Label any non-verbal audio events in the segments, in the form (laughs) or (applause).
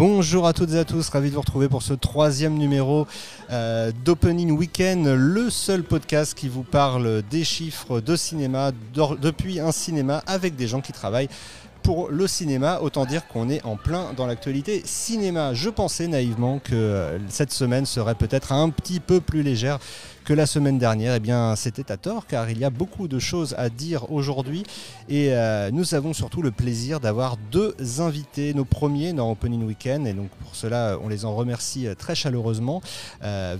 Bonjour à toutes et à tous, ravi de vous retrouver pour ce troisième numéro euh, d'Opening Weekend, le seul podcast qui vous parle des chiffres de cinéma depuis un cinéma avec des gens qui travaillent pour le cinéma. Autant dire qu'on est en plein dans l'actualité cinéma. Je pensais naïvement que euh, cette semaine serait peut-être un petit peu plus légère que la semaine dernière. Eh bien, c'était à tort car il y a beaucoup de choses à dire aujourd'hui et euh, nous avons surtout le plaisir d'avoir deux invités, nos premiers dans Opening Weekend et donc pour cela, on les en remercie euh, très chaleureusement.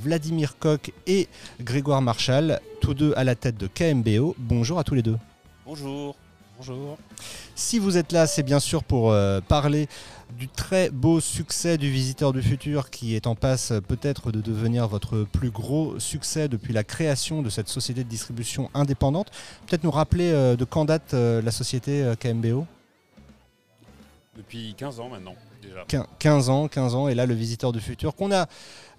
Vladimir Koch et Grégoire Marchal, tous deux à la tête de KMBO. Bonjour à tous les deux. Bonjour. Bonjour. Si vous êtes là, c'est bien sûr pour euh, parler du très beau succès du Visiteur du Futur qui est en passe peut-être de devenir votre plus gros succès depuis la création de cette société de distribution indépendante. Peut-être nous rappeler euh, de quand date euh, la société KMBO Depuis 15 ans maintenant. 15 ans, 15 ans, et là le Visiteur du Futur, qu'on a,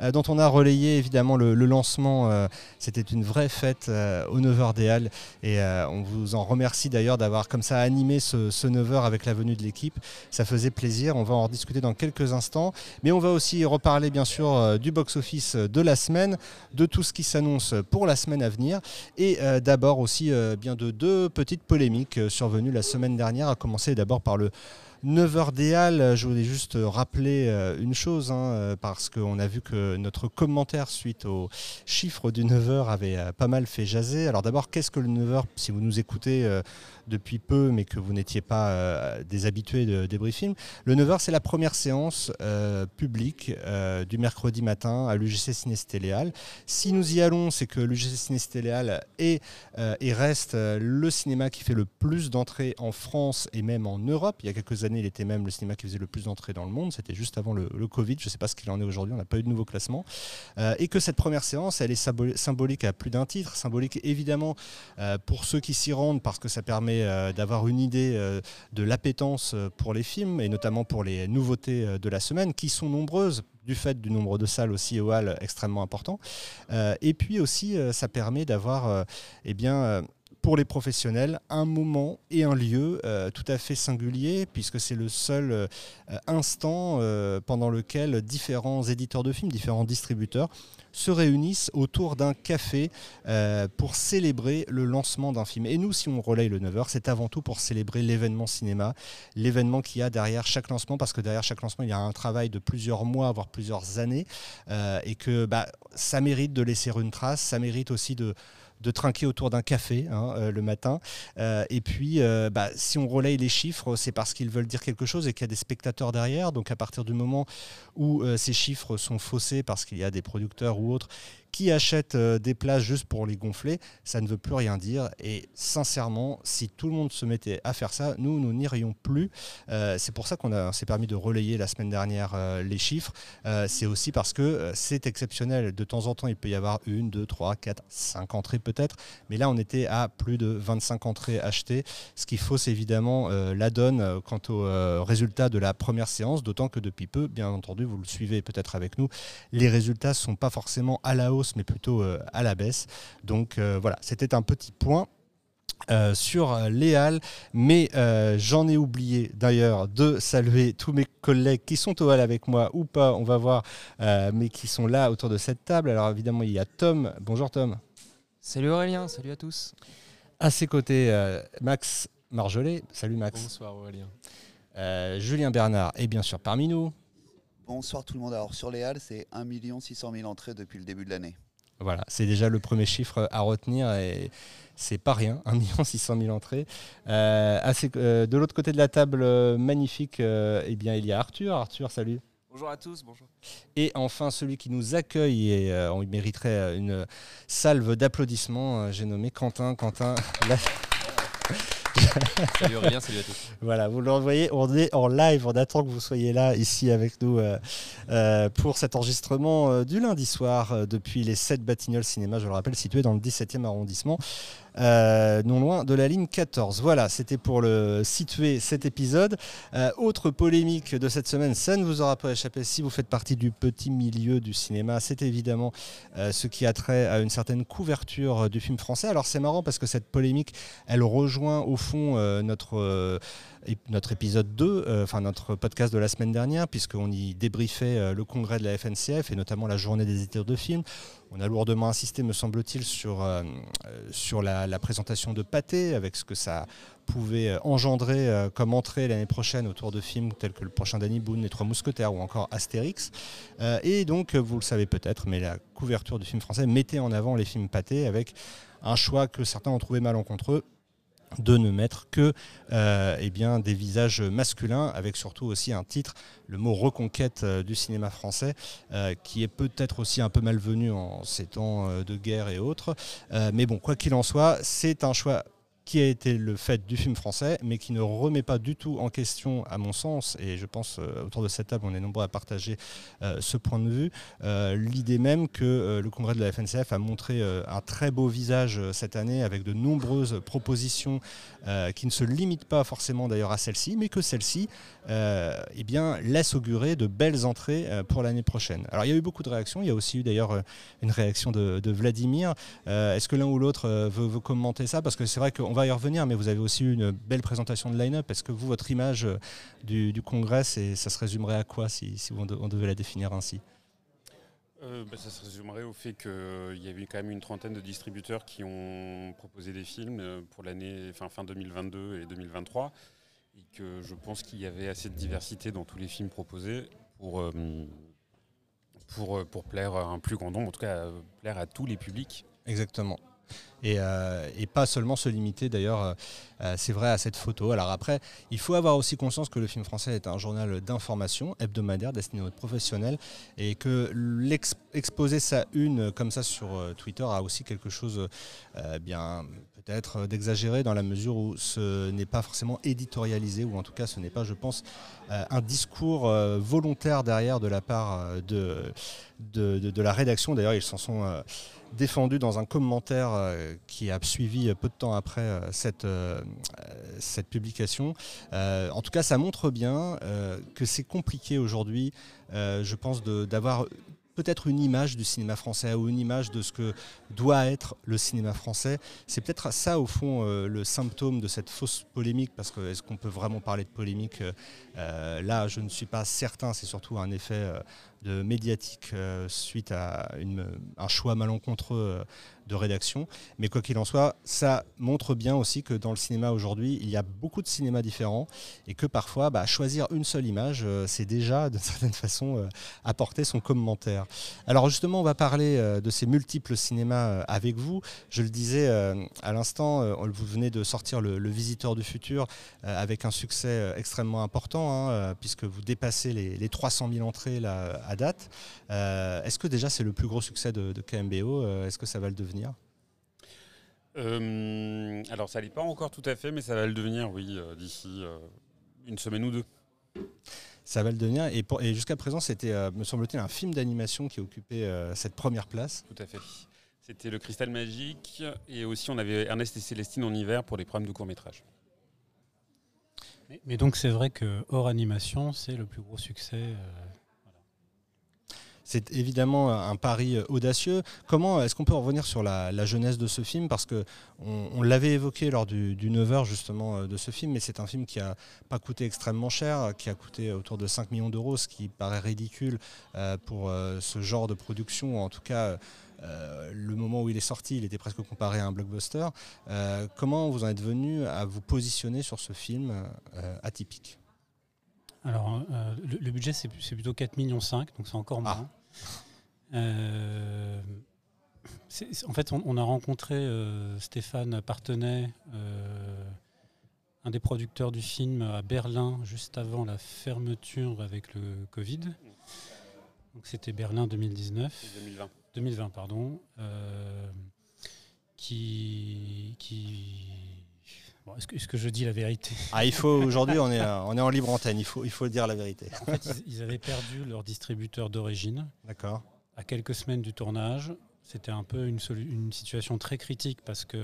euh, dont on a relayé évidemment le, lancement. Euh, c'était une vraie fête euh, au 9h des Halles, et on vous en remercie d'ailleurs d'avoir comme ça animé ce, 9h avec la venue de l'équipe. Ça faisait plaisir, on va en rediscuter dans quelques instants, mais on va aussi reparler bien sûr du box-office de la semaine, de tout ce qui s'annonce pour la semaine à venir, et d'abord aussi bien de deux petites polémiques survenues la semaine dernière, à commencer d'abord par le 9h des Halles, je voulais juste rappeler euh, une chose, hein, euh, parce qu'on a vu que notre commentaire suite aux chiffres du 9h avait euh, pas mal fait jaser. Alors d'abord, qu'est-ce que le 9h Si vous nous écoutez depuis peu, mais que vous n'étiez pas euh, des habitués de débriefing. Le 9h, c'est la première séance euh, publique euh, du mercredi matin à l'UGC Ciné-Stéléal. Si nous y allons, c'est que l'UGC Ciné-Stéléal est et reste le cinéma qui fait le plus d'entrées en France et même en Europe. Il y a quelques années, il était même le cinéma qui faisait le plus d'entrées dans le monde. C'était juste avant le, Covid. Je ne sais pas ce qu'il en est aujourd'hui. On n'a pas eu de nouveau classement. et que cette première séance, elle est symbolique à plus d'un titre. Symbolique évidemment pour ceux qui s'y rendent parce que ça permet euh, d'avoir une idée euh, de l'appétence euh, pour les films et notamment pour les nouveautés de la semaine qui sont nombreuses du fait du nombre de salles aussi au hall extrêmement important. et puis aussi, ça permet d'avoir eh bien, pour les professionnels un moment et un lieu tout à fait singulier, puisque c'est le seul instant pendant lequel différents éditeurs de films, différents distributeurs se réunissent autour d'un café euh, pour célébrer le lancement d'un film. Et nous, si on relaye le 9h, c'est avant tout pour célébrer l'événement cinéma, l'événement qu'il y a derrière chaque lancement, parce que derrière chaque lancement, il y a un travail de plusieurs mois, voire plusieurs années, euh, et que bah, ça mérite de laisser une trace, ça mérite aussi de de trinquer autour d'un café hein, euh, le matin. Euh, et puis, euh, bah, si on relaye les chiffres, c'est parce qu'ils veulent dire quelque chose et qu'il y a des spectateurs derrière. Donc, à partir du moment où ces chiffres sont faussés parce qu'il y a des producteurs ou autres qui achètent euh, des places juste pour les gonfler, ça ne veut plus rien dire. Et sincèrement, si tout le monde se mettait à faire ça, nous, nous n'irions plus. Euh, c'est pour ça qu'on s'est permis de relayer la semaine dernière euh, les chiffres. c'est aussi parce que c'est exceptionnel. De temps en temps, il peut y avoir une, deux, trois, quatre, cinq entrées peut-être. Mais là, on était à plus de 25 entrées achetées, ce qui fausse évidemment la donne quant aux résultats de la première séance, d'autant que depuis peu, bien entendu, vous le suivez peut-être avec nous, les résultats ne sont pas forcément à la hausse mais plutôt euh, à la baisse. Donc euh, voilà, c'était un petit point. Euh, sur les halles, mais j'en ai oublié d'ailleurs de saluer tous mes collègues qui sont au hall avec moi ou pas, on va voir, mais qui sont là autour de cette table. Alors évidemment, il y a Tom. Bonjour Tom. Salut Aurélien, salut à tous. À ses côtés, Max Marjolais. Salut Max. Bonsoir Aurélien. Julien Bernard est bien sûr parmi nous. Bonsoir tout le monde. Alors sur les Halles, c'est 1 600 000 entrées depuis le début de l'année. Voilà, c'est déjà le premier chiffre à retenir et c'est pas rien, 1 600 000 entrées. Euh, euh, de l'autre côté de la table euh, magnifique, eh bien, il y a Arthur. Arthur, salut. Bonjour à tous, bonjour. Et enfin, celui qui nous accueille, et on mériterait une salve d'applaudissements, j'ai nommé Quentin. Quentin, (laughs) (laughs) salut Aurélien, salut à tous. Voilà, vous le voyez, on est en live, on attend que vous soyez là, ici avec nous, euh, euh, pour cet enregistrement euh, du lundi soir depuis les 7 Batignolles Cinéma, je le rappelle, situé dans le 17e arrondissement. Euh, non loin de la ligne 14. Voilà, c'était pour le situer cet épisode. Euh, autre polémique de cette semaine, ça vous aura pas échappé si vous faites partie du petit milieu du cinéma, c'est évidemment euh, ce qui a trait à une certaine couverture du film français. Alors c'est marrant parce que cette polémique, elle rejoint au fond notre épisode 2, euh, enfin notre podcast de la semaine dernière, puisqu'on y débriefait le congrès de la FNCF et notamment la journée des éditeurs de films. On a lourdement insisté, me semble-t-il, sur, euh, la, présentation de Pâté, avec ce que ça pouvait engendrer comme entrée l'année prochaine autour de films tels que le prochain Danny Boone, Les Trois Mousquetaires ou encore Astérix. et donc, vous le savez peut-être, mais la couverture du film français mettait en avant les films Pâté avec un choix que certains ont trouvé malencontreux de ne mettre que euh, eh bien, des visages masculins, avec surtout aussi un titre, le mot reconquête euh, du cinéma français, euh, qui est peut-être aussi un peu malvenu en ces temps de guerre et autres. mais bon, quoi qu'il en soit, c'est un choix qui a été le fait du film français, mais qui ne remet pas du tout en question, à mon sens, et je pense euh, autour de cette table, on est nombreux à partager euh, ce point de vue, euh, l'idée même que le congrès de la FNCF a montré un très beau visage cette année avec de nombreuses propositions qui ne se limitent pas forcément d'ailleurs à celle-ci, mais que celle-ci eh bien, laisse augurer de belles entrées pour l'année prochaine. Alors il y a eu beaucoup de réactions, il y a aussi eu d'ailleurs une réaction de, Vladimir. Est-ce que l'un ou l'autre veut, veut, commenter ça? Parce que c'est vrai qu'on va y revenir, mais vous avez aussi eu une belle présentation de line-up. Est-ce que vous, votre image euh, du, congrès, ça se résumerait à quoi si, on, devait la définir ainsi? Euh, bah, ça se résumerait au fait qu'il euh, y avait quand même une trentaine de distributeurs qui ont proposé des films pour l'année fin, fin 2022 et 2023 et que je pense qu'il y avait assez de diversité dans tous les films proposés pour, pour, pour plaire à un plus grand nombre, en tout cas plaire à tous les publics. Exactement. Euh, et, pas seulement se limiter d'ailleurs, euh, euh, c'est vrai, à cette photo. Alors après, il faut avoir aussi conscience que le film français est un journal d'information hebdomadaire destiné aux professionnels et que l'exposer sa une comme ça sur Twitter a aussi quelque chose bien peut-être d'exagéré dans la mesure où ce n'est pas forcément éditorialisé ou en tout cas ce n'est pas, je pense, un discours volontaire derrière de la part de, de, la rédaction. D'ailleurs, ils s'en sont défendu dans un commentaire euh, qui a suivi peu de temps après euh, cette, euh, cette publication. en tout cas, ça montre bien que c'est compliqué aujourd'hui, je pense, d'avoir peut-être une image du cinéma français ou une image de ce que doit être le cinéma français. C'est peut-être ça, au fond, le symptôme de cette fausse polémique, parce que est-ce qu'on peut vraiment parler de polémique Là, je ne suis pas certain, c'est surtout un effet médiatique euh, suite à un choix malencontreux euh, rédaction. Mais quoi qu'il en soit, ça montre bien aussi que dans le cinéma aujourd'hui, il y a beaucoup de cinémas différents et que parfois, bah, choisir une seule image, euh, c'est déjà (laughs) d'une certaine façon apporter son commentaire. Alors justement, on va parler de ces multiples cinémas avec vous. Je le disais à l'instant, vous venez de sortir le, Visiteur du futur avec un succès extrêmement important, hein, puisque vous dépassez les, les 300 000 entrées là, date. Euh, est-ce que déjà c'est le plus gros succès de, KMBO euh, Est-ce que ça va le devenir? Euh, alors ça n'est pas encore tout à fait, mais ça va le devenir, oui, d'ici une semaine ou deux. Ça va le devenir. Et, et jusqu'à présent, c'était, me semble-t-il, un film d'animation qui occupait cette première place. Tout à fait. C'était le Cristal Magique et aussi on avait Ernest et Célestine en hiver pour les programmes de court métrage. Mais, donc c'est vrai que hors animation, c'est le plus gros succès c'est évidemment un pari euh, audacieux. Comment est-ce qu'on peut revenir sur la, jeunesse de ce film? Parce que on, l'avait évoqué lors du, 9h justement euh, de ce film, mais c'est un film qui n'a pas coûté extrêmement cher, qui a coûté autour de 5 millions d'euros, ce qui paraît ridicule euh, pour ce genre de production. En tout cas, le moment où il est sorti, il était presque comparé à un blockbuster. comment vous en êtes venu à vous positionner sur ce film atypique? Alors, le, budget, c'est plutôt 4,5 millions, donc c'est encore ah. Euh, en fait, on, a rencontré euh, Stéphane Partenay, euh, un des producteurs du film à Berlin, juste avant la fermeture avec le Covid. Donc c'était Berlin 2019. 2020. 2020, pardon. qui, est-ce, que, je dis la vérité Ah, il faut aujourd'hui, on est, on est en libre antenne. Il faut, il faut dire la vérité. En fait, ils, avaient perdu leur distributeur d'origine. D'accord. À quelques semaines du tournage, c'était un peu une, une situation très critique parce que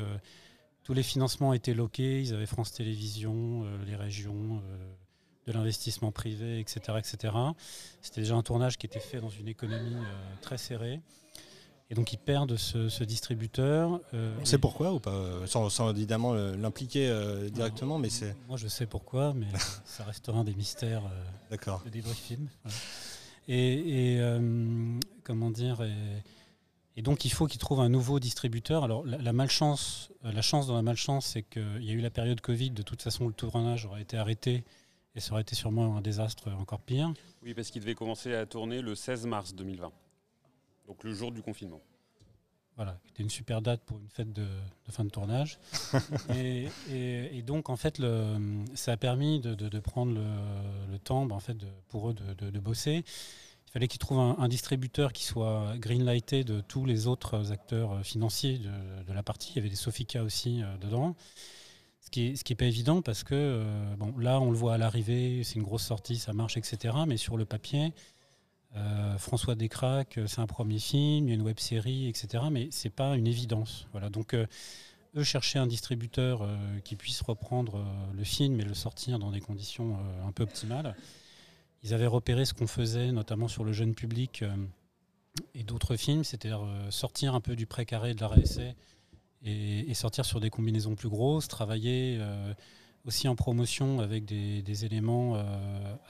tous les financements étaient loqués. Ils avaient France Télévisions, les régions, de l'investissement privé, etc. etc. C'était déjà un tournage qui était fait dans une économie très serrée. Et donc ils perdent ce, distributeur. Euh, on sait pourquoi ou pas sans, évidemment l'impliquer euh, directement, mais c'est. Moi je sais pourquoi, mais (laughs) ça restera un des mystères euh, de débrief film. Et, comment dire et, donc il faut qu'ils trouvent un nouveau distributeur. Alors la, malchance, la chance dans la malchance, c'est qu'il y a eu la période Covid. De toute façon, le tournage aurait été arrêté et ça aurait été sûrement un désastre encore pire. Oui, parce qu'il devait commencer à tourner le 16 mars 2020. Donc le jour du confinement. Voilà, c'était une super date pour une fête de, fin de tournage. (laughs) et, donc, en fait, le, ça a permis de, prendre le, temps ben, en fait, pour eux de, bosser. Il fallait qu'ils trouvent un, distributeur qui soit greenlighté de tous les autres acteurs financiers de, la partie. Il y avait des Sofica aussi euh, dedans. Ce qui n'est est pas évident parce que euh, bon, là, on le voit à l'arrivée, c'est une grosse sortie, ça marche, etc. Mais sur le papier, euh, François Descraques, c'est un premier film, il y a une web série, etc. Mais c'est pas une évidence. Voilà. Donc, euh, eux cherchaient un distributeur euh, qui puisse reprendre le film et le sortir dans des conditions un peu optimales. Ils avaient repéré ce qu'on faisait, notamment sur le jeune public et d'autres films, c'est-à-dire sortir un peu du précaré de la et, sortir sur des combinaisons plus grosses, travailler aussi en promotion avec des, des éléments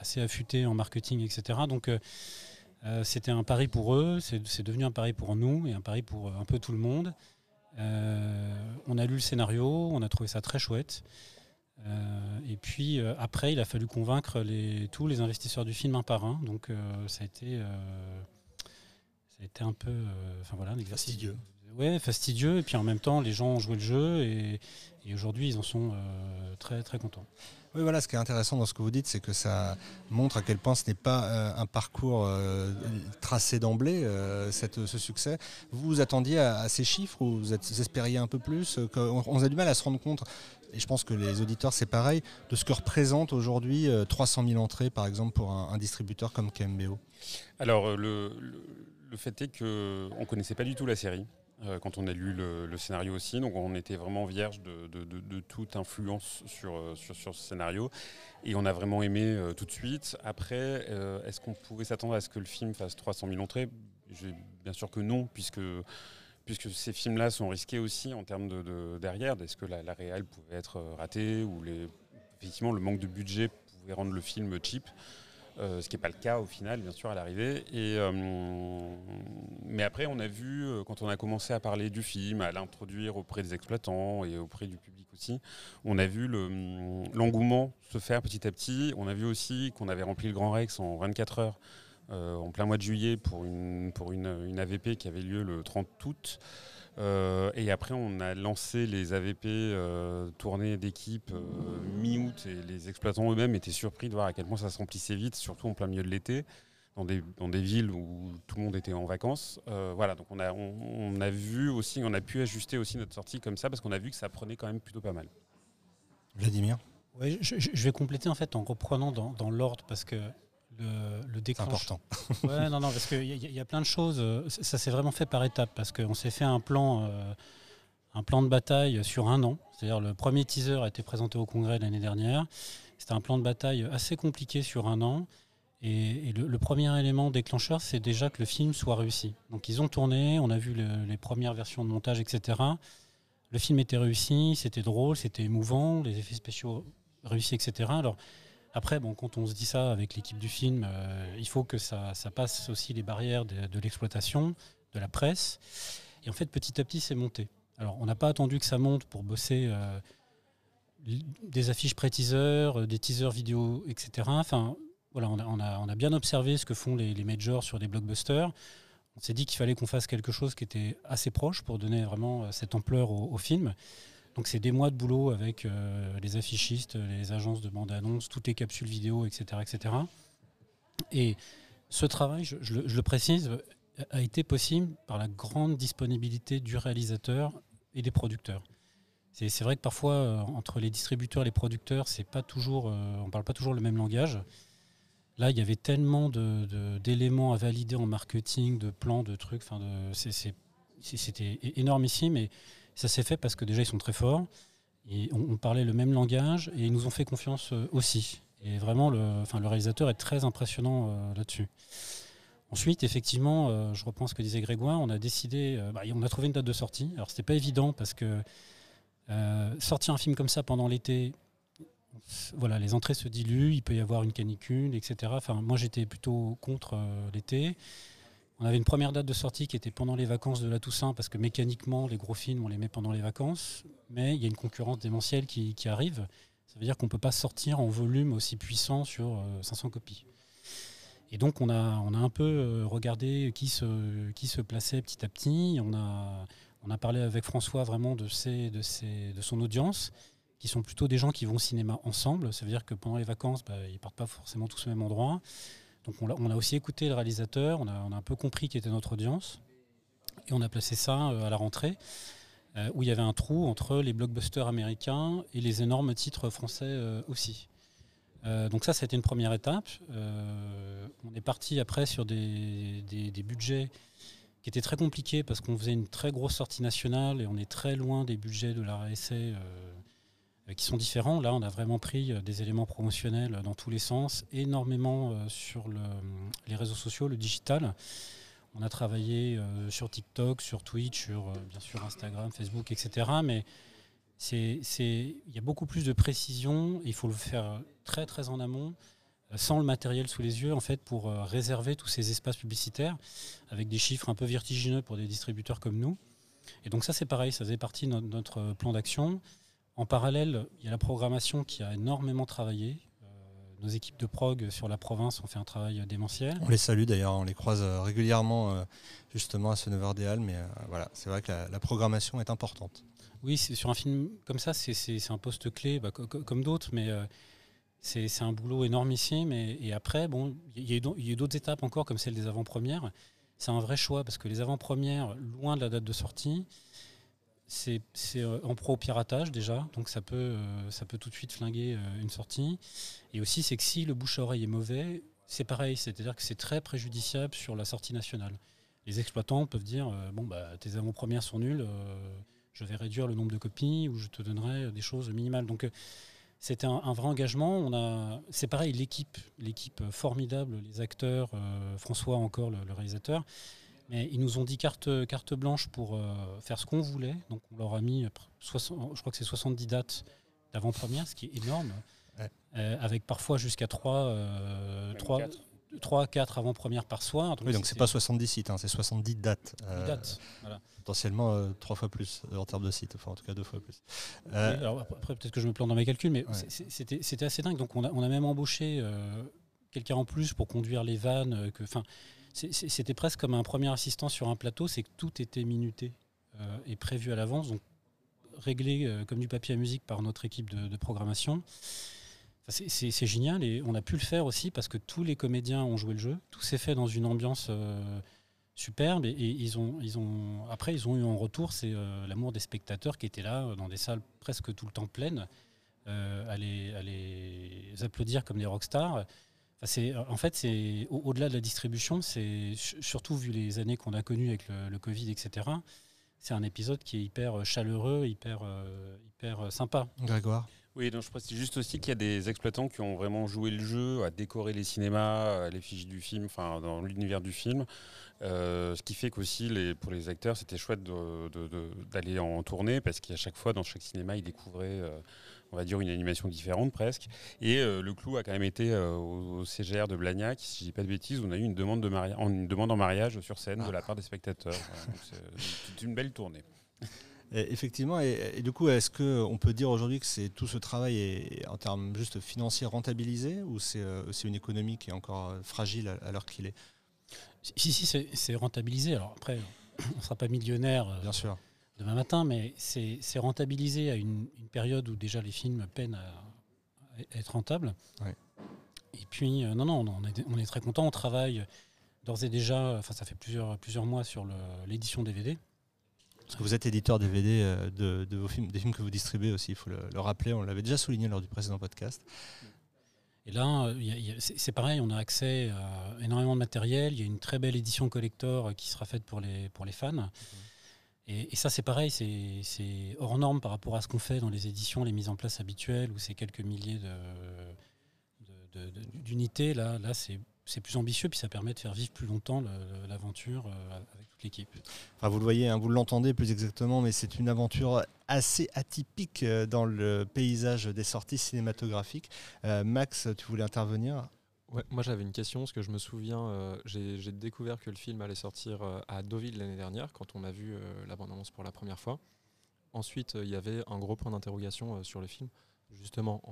assez affûtés en marketing, etc. Donc, euh, c'était un pari pour eux, c'est devenu un pari pour nous et un pari pour un peu tout le monde. Euh, on a lu le scénario, on a trouvé ça très chouette. Euh, et puis après, il a fallu convaincre tous les investisseurs du film un par un. Donc ça a été, ça a été un peu, enfin voilà, fastidieux. Ouais, fastidieux. Et puis en même temps, les gens ont joué le jeu et, et aujourd'hui, ils en sont très très contents. Oui, voilà, ce qui est intéressant dans ce que vous dites, c'est que ça montre à quel point ce n'est pas euh, un parcours euh, tracé d'emblée, euh, ce succès. Vous vous attendiez à, ces chiffres ou vous, espériez un peu plus on, on, a du mal à se rendre compte, et je pense que les auditeurs, c'est pareil, de ce que représente aujourd'hui 300 000 entrées, par exemple, pour un, distributeur comme KMBO. Alors, le, le fait est qu'on ne connaissait pas du tout la série. Euh, quand on a lu le, scénario aussi. Donc on était vraiment vierge de, toute influence euh, sur, ce scénario. Et on a vraiment aimé euh, tout de suite. Après, est-ce qu'on pouvait s'attendre à ce que le film fasse 300 000 entrées? Bien sûr que non, puisque, ces films-là sont risqués aussi en termes de, derrière. Est-ce que la, la réelle pouvait être ratée ou effectivement le manque de budget pouvait rendre le film cheap? Euh, ce qui n'est pas le cas au final, bien sûr, à l'arrivée. Euh, mais après, on a vu, euh, quand on a commencé à parler du film, à l'introduire auprès des exploitants et auprès du public aussi, on a vu l'engouement se faire petit à petit. On a vu aussi qu'on avait rempli le Grand Rex en 24 heures. en plein mois de juillet pour une, pour une AVP qui avait lieu le 30 août. Euh, et après, on a lancé les AVP euh, tournées d'équipe euh, mi-août et les exploitants eux-mêmes étaient surpris de voir à quel point ça se remplissait vite, surtout en plein milieu de l'été, dans des, dans des villes où tout le monde était en vacances. voilà, donc on a, on, a vu aussi, on a pu ajuster aussi notre sortie comme ça parce qu'on a vu que ça prenait quand même plutôt pas mal. Vladimir? Oui, je, je, vais compléter en fait en reprenant dans, dans l'ordre parce que le, C'est important. (laughs) ouais, non, non, parce qu'il y, y, a plein de choses. Euh, ça s'est vraiment fait par étapes parce qu'on s'est fait un plan, euh, un plan de bataille sur un an. C'est-à-dire le premier teaser a été présenté au Congrès l'année dernière. C'était un plan de bataille assez compliqué sur un an. Et, le, premier élément déclencheur, c'est déjà que le film soit réussi. Donc ils ont tourné, on a vu les premières versions de montage, etc. Le film était réussi, c'était drôle, c'était émouvant, les effets spéciaux réussis, etc. Alors après, bon, quand on se dit ça avec l'équipe du film, euh, il faut que ça, passe aussi les barrières de, l'exploitation, de la presse. Et en fait, petit à petit, c'est monté. Alors, on n'a pas attendu que ça monte pour bosser euh, des affiches pré-teasers, euh, des teasers vidéo, etc. Enfin, voilà, on a, bien observé ce que font les, majors sur des blockbusters. On s'est dit qu'il fallait qu'on fasse quelque chose qui était assez proche pour donner vraiment cette ampleur au film. Donc c'est des mois de boulot avec euh, les affichistes, les agences de bande-annonce, toutes les capsules vidéo, etc., etc. Et ce travail, je, le, précise, a été possible par la grande disponibilité du réalisateur et des producteurs. C'est vrai que parfois, euh, entre les distributeurs et les producteurs, c'est pas toujours, euh, on parle pas toujours le même langage. Là, il y avait tellement d'éléments à valider en marketing, de plans, de trucs. C'était énormissime. Et Ça s'est fait parce que déjà ils sont très forts, et on, parlait le même langage et ils nous ont fait confiance aussi. Et vraiment, le, enfin, le réalisateur est très impressionnant là-dessus. Ensuite, effectivement, je reprends ce que disait Grégoire, on a décidé, bah, on a trouvé une date de sortie. Alors, c'était pas évident parce que sortir un film comme ça pendant l'été, voilà, les entrées se diluent, il peut y avoir une canicule, etc. Enfin, moi, j'étais plutôt contre euh, l'été. On avait une première date de sortie qui était pendant les vacances de la Toussaint, parce que mécaniquement, les gros films, on les met pendant les vacances. Mais il y a une concurrence démentielle qui, arrive. Ça veut dire qu'on ne peut pas sortir en volume aussi puissant sur 500 euh, copies. Et donc, on a, un peu euh, regardé qui se, qui plaçait petit à petit. On a, parlé avec François vraiment de, ses, de, ses, de son audience qui sont plutôt des gens qui vont au cinéma ensemble. Ça veut dire que pendant les vacances, bah, ils ne partent pas forcément tous au même endroit. On a, aussi écouté le réalisateur, on a, un peu compris qui était notre audience. Et on a placé ça euh, à la rentrée, euh, où il y avait un trou entre les blockbusters américains et les énormes titres français euh, aussi. donc ça, ça a été une première étape. on est parti après sur des, budgets qui étaient très compliqués parce qu'on faisait une très grosse sortie nationale et on est très loin des budgets de la RSA qui sont différents. Là, on a vraiment pris euh, des éléments promotionnels dans tous les sens, énormément euh, sur les réseaux sociaux, le digital. On a travaillé sur TikTok, sur Twitch, sur bien sûr Instagram, Facebook, etc. Mais il y a beaucoup plus de précision. il faut le faire très très en amont, sans le matériel sous les yeux, en fait, pour réserver tous ces espaces publicitaires avec des chiffres un peu vertigineux pour des distributeurs comme nous. Et donc ça, c'est pareil, ça faisait partie de notre plan d'action. En parallèle, il y a la programmation qui a énormément travaillé. Euh, nos équipes de prog sur la province ont fait un travail démentiel. On les salue d'ailleurs, on les croise euh, régulièrement euh, justement à ce 9 des Halles, mais voilà, c'est vrai que la, programmation est importante. Oui, sur un film comme ça, c'est un poste clé, bah, comme d'autres, mais c'est un boulot énormissime. Et, et après, bon, il y a eu d'autres étapes encore, comme celle des avant-premières. C'est un vrai choix, parce que les avant-premières, loin de la date de sortie, c'est euh, en pro-piratage déjà, donc ça peut, euh, ça peut tout de suite flinguer euh, une sortie. Et aussi, c'est que si le bouche à oreille est mauvais, c'est pareil, c'est-à-dire que c'est très préjudiciable sur la sortie nationale. Les exploitants peuvent dire bon, bah, tes avant-premières sont nulles, je vais réduire le nombre de copies ou je te donnerai des choses minimales. Donc, c'était un, vrai engagement. On a, c'est pareil, l'équipe, l'équipe formidable, les acteurs, François encore, le réalisateur. Mais ils nous ont dit carte, carte blanche pour euh, faire ce qu'on voulait. Donc on leur a mis, 60, je crois que c'est 70 dates d'avant-première, ce qui est énorme. Euh, avec parfois jusqu'à 3, 3, 3, 4 avant-premières par soir. Donc oui, donc c'est pas 70 sites, hein, c'est 70 dates. Euh, dates voilà. Potentiellement 3 fois plus en termes de sites, enfin en tout cas 2 fois plus. alors après, peut-être que je me plante dans mes calculs, mais c'était assez dingue. Donc on a, on a même embauché quelqu'un en plus pour conduire les vannes. Que, c'était presque comme un premier assistant sur un plateau, c'est que tout était minuté euh, et prévu à l'avance, donc réglé euh, comme du papier à musique par notre équipe de, programmation. c'est génial et on a pu le faire aussi parce que tous les comédiens ont joué le jeu. Tout s'est fait dans une ambiance euh, superbe et, ils ont, après ils ont eu en retour l'amour des spectateurs qui étaient là dans des salles presque tout le temps pleines à les, à, les, applaudir comme des rockstars en fait, c'est au-delà de la distribution, c'est surtout vu les années qu'on a connues avec le, Covid, etc. C'est un épisode qui est hyper euh, chaleureux, hyper, euh, hyper euh, sympa. Grégoire oui, donc je précise juste aussi qu'il y a des exploitants qui ont vraiment joué le jeu à décorer les cinémas, les fiches du film, enfin dans l'univers du film. ce qui fait qu'aussi pour les acteurs, c'était chouette d'aller en tournée parce qu'à chaque fois, dans chaque cinéma, ils découvraient on va dire, une animation différente presque. Et euh, le clou a quand même été euh, au, CGR de Blagnac, si je dis pas de bêtises, on a eu une demande, de en, une demande en mariage sur scène de la part des spectateurs. c'est (laughs) une belle tournée. effectivement, et, du coup, est-ce qu'on peut dire aujourd'hui que c'est tout ce travail est en termes juste financiers rentabilisé ou c'est euh, une économie qui est encore fragile à, l'heure qu'il est? Si, si, c'est rentabilisé. Alors après, on ne sera pas millionnaire. Bien sûr demain matin, mais c'est rentabilisé à une, période où déjà les films peinent à, être rentables. Et puis, euh, non, non, on est, on est très content. On travaille d'ores et déjà, enfin, ça fait plusieurs, plusieurs mois sur l'édition DVD. Parce que vous êtes éditeur DVD euh, de, vos films, des films que vous distribuez aussi, il faut le, rappeler. On l'avait déjà souligné lors du précédent podcast. Et là, c'est pareil, on a accès à énormément de matériel. Il y a une très belle édition collector qui sera faite pour les, pour les fans. Et, ça, c'est pareil, c'est hors norme par rapport à ce qu'on fait dans les éditions, les mises en place habituelles, où c'est quelques milliers d'unités. Là, là c'est plus ambitieux, puis ça permet de faire vivre plus longtemps l'aventure euh, avec toute l'équipe. Enfin, vous le voyez, hein, vous l'entendez plus exactement, mais c'est une aventure assez atypique euh, dans le paysage des sorties cinématographiques. Euh, Max, tu voulais intervenir? Moi j'avais une question, parce que je me souviens, euh, j'ai découvert que le film allait sortir euh, à Deauville l'année dernière, quand on a vu euh, la bande-annonce pour la première fois. Ensuite, il y avait un gros point d'interrogation sur le film. Justement,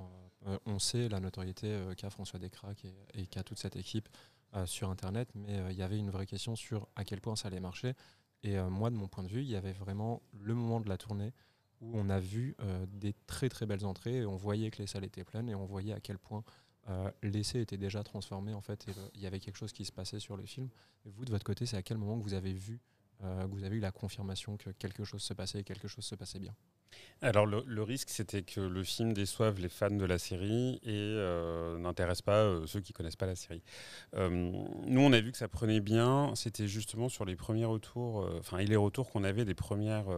on sait la notoriété qu'a François Descraques et, qu'a toute cette équipe sur Internet, mais il y avait une vraie question sur à quel point ça allait marcher. Et moi, de mon point de vue, il y avait vraiment le moment de la tournée où on a vu des très très belles entrées, et on voyait que les salles étaient pleines, et on voyait à quel point euh, l'essai était déjà transformé en fait il y avait quelque chose qui se passait sur le film. Vous de votre côté, c'est à quel moment que vous avez vu, euh, que vous avez eu la confirmation que quelque chose se passait et quelque chose se passait bien? Alors le, risque, c'était que le film déçoive les fans de la série et euh, n'intéresse pas ceux qui connaissent pas la série. nous, on a vu que ça prenait bien. C'était justement sur les premiers retours, enfin et les retours qu'on avait des premières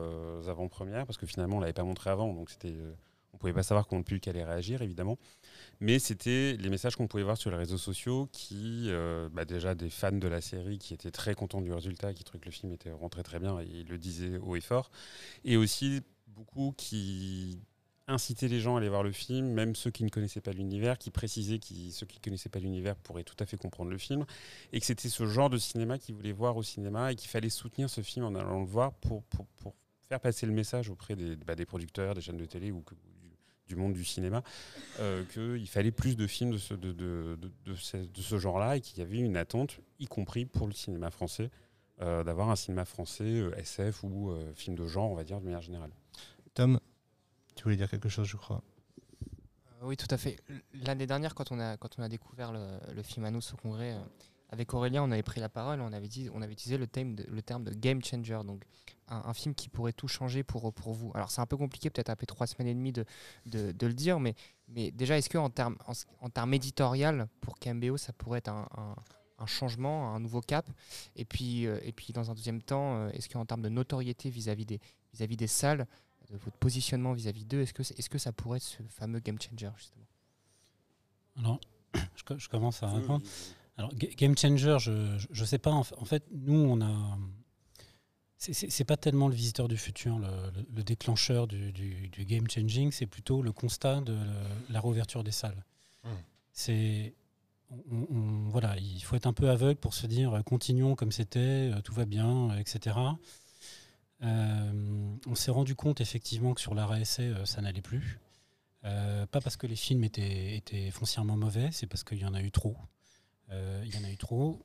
avant-premières, parce que finalement, on l'avait pas montré avant, donc c'était on pouvait pas savoir comment le public allait réagir, évidemment. Mais c'était les messages qu'on pouvait voir sur les réseaux sociaux qui, euh, bah, déjà des fans de la série qui étaient très contents du résultat, qui trouvaient que le film était rentré très bien et le disaient haut et fort. Et aussi beaucoup qui incitaient les gens à aller voir le film, même ceux qui ne connaissaient pas l'univers, qui précisaient que ceux qui ne connaissaient pas l'univers pourraient tout à fait comprendre le film, et que c'était ce genre de cinéma qu'ils voulaient voir au cinéma et qu'il fallait soutenir ce film en allant le voir pour, pour, faire passer le message auprès des, bah, des producteurs, des chaînes de télé ou que, du monde du cinéma, euh, qu'il fallait plus de films de ce, de, de, de, ce, genre-là et qu'il y avait une attente, y compris pour le cinéma français, euh, d'avoir un cinéma français euh, SF ou film de genre, on va dire, de manière générale. Tom, tu voulais dire quelque chose, je crois. Oui, tout à fait. L'année dernière, quand on a, quand on a découvert le, le film à nous au congrès, avec Aurélien, on avait pris la parole, on avait, dit, on avait utilisé le, thème de, le terme de game changer, donc un, film qui pourrait tout changer pour, pour vous. Alors c'est un peu compliqué, peut-être après trois semaines et demie de, de, de le dire, mais, mais déjà, est-ce qu'en termes en, en terme éditorial, pour KMBO, ça pourrait être un, un, changement, un nouveau cap? Et puis, euh, et puis dans un deuxième temps, euh, est-ce qu'en termes de notoriété vis-à-vis des, vis-à-vis des salles, de votre positionnement vis-à-vis d'eux, est-ce que, est-ce que ça pourrait être ce fameux game changer, justement? Alors, (coughs) je, je commence à répondre. Alors, Game Changer, je ne sais pas. En, fait, nous, on a. C'est pas tellement le visiteur du futur, le, déclencheur du, game changing, c'est plutôt le constat de la réouverture des salles. Mmh. C'est. voilà, il faut être un peu aveugle pour se dire euh, continuons comme c'était, euh, tout va bien, etc. Euh, on s'est rendu compte effectivement que sur l'arrêt essai, ça n'allait plus. pas parce que les films étaient, étaient foncièrement mauvais, c'est parce qu'il y en a eu trop. Euh, il y en a eu trop,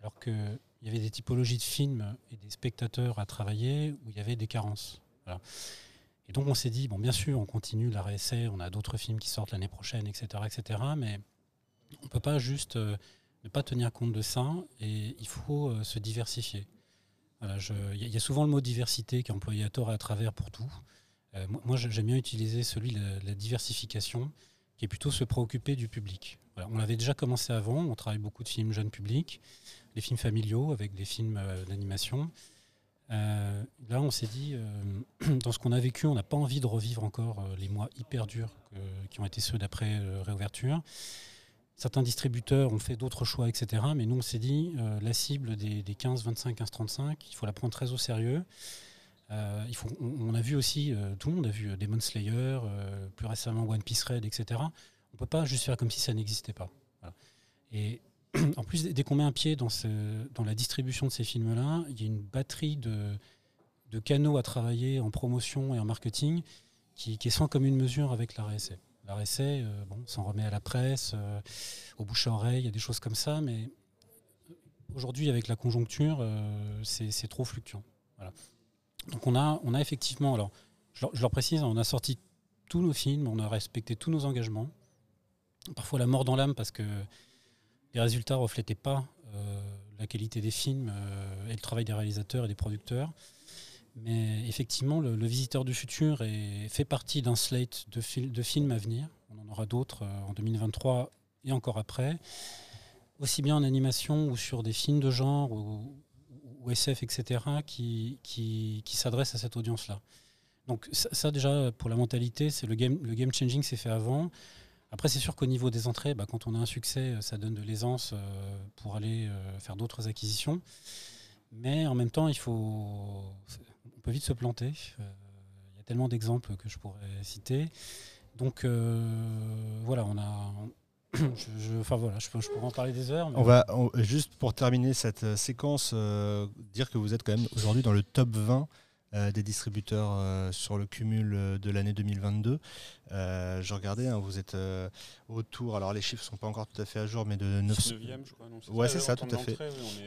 alors qu'il y avait des typologies de films et des spectateurs à travailler où il y avait des carences. Et donc on s'est dit, bon bien sûr, on continue la réessai, on a d'autres films qui sortent l'année prochaine, etc., etc., mais on ne peut pas juste euh, ne pas tenir compte de ça et il faut euh, se diversifier. Il y, a souvent le mot diversité qui est employé à tort et à travers pour tout. moi, j'aime bien utiliser celui de la diversification, qui est plutôt se préoccuper du public on l'avait déjà commencé avant, on travaille beaucoup de films jeunes publics, des films familiaux avec des films euh, d'animation. Euh, là, on s'est dit, euh, (clears throat) dans ce qu'on a vécu, on n'a pas envie de revivre encore les mois hyper durs qui ont été ceux d'après réouverture. Certains distributeurs ont fait d'autres choix, etc. Mais nous, on s'est dit, la cible des, 15, 25, 15, 35, il faut la prendre très au sérieux. on, a vu aussi, tout le monde a vu Demon Slayer, plus récemment One Piece Red, etc. On ne peut pas juste faire comme si ça n'existait pas. Et (clears throat) en plus, dès qu'on met un pied dans, la distribution de ces films-là, il y a une batterie de, canaux à travailler en promotion et en marketing qui, est sans commune mesure avec la RSA. La RSA, euh, bon, s'en remet à la presse, euh, au bouche à oreille, il y a des choses comme ça, mais aujourd'hui, avec la conjoncture, euh, c'est trop fluctuant. Donc on a effectivement, alors je leur, précise, on a sorti tous nos films, on a respecté tous nos engagements parfois la mort dans l'âme parce que les résultats ne reflétaient pas euh, la qualité des films euh, et le travail des réalisateurs et des producteurs. Mais effectivement, le, Visiteur du futur fait partie d'un slate de, films à venir. On en aura d'autres euh, en 2023 et encore après, aussi bien en animation ou sur des films de genre ou, SF, etc., qui, s'adressent à cette audience-là. Donc ça, ça, déjà, pour la mentalité, c'est le game, le game changing s'est fait avant. Après, c'est sûr qu'au niveau des entrées, bah, quand on a un succès, ça donne de l'aisance euh, pour aller euh, faire d'autres acquisitions. Mais en même temps, il faut, on peut vite se planter. Euh, il y a tellement d'exemples que je pourrais citer. Donc voilà, on a, (coughs) je, enfin voilà, je, pourrais en parler des heures. On va juste pour terminer cette séquence, euh, dire que vous êtes quand même aujourd'hui dans le top 20 euh, des distributeurs euh, sur le cumul euh, de l'année 2022. Je regardais, hein, vous êtes autour, alors les chiffres ne sont pas encore tout à fait à jour, mais de 900. je crois, non, ouais, c'est ça, tout à fait.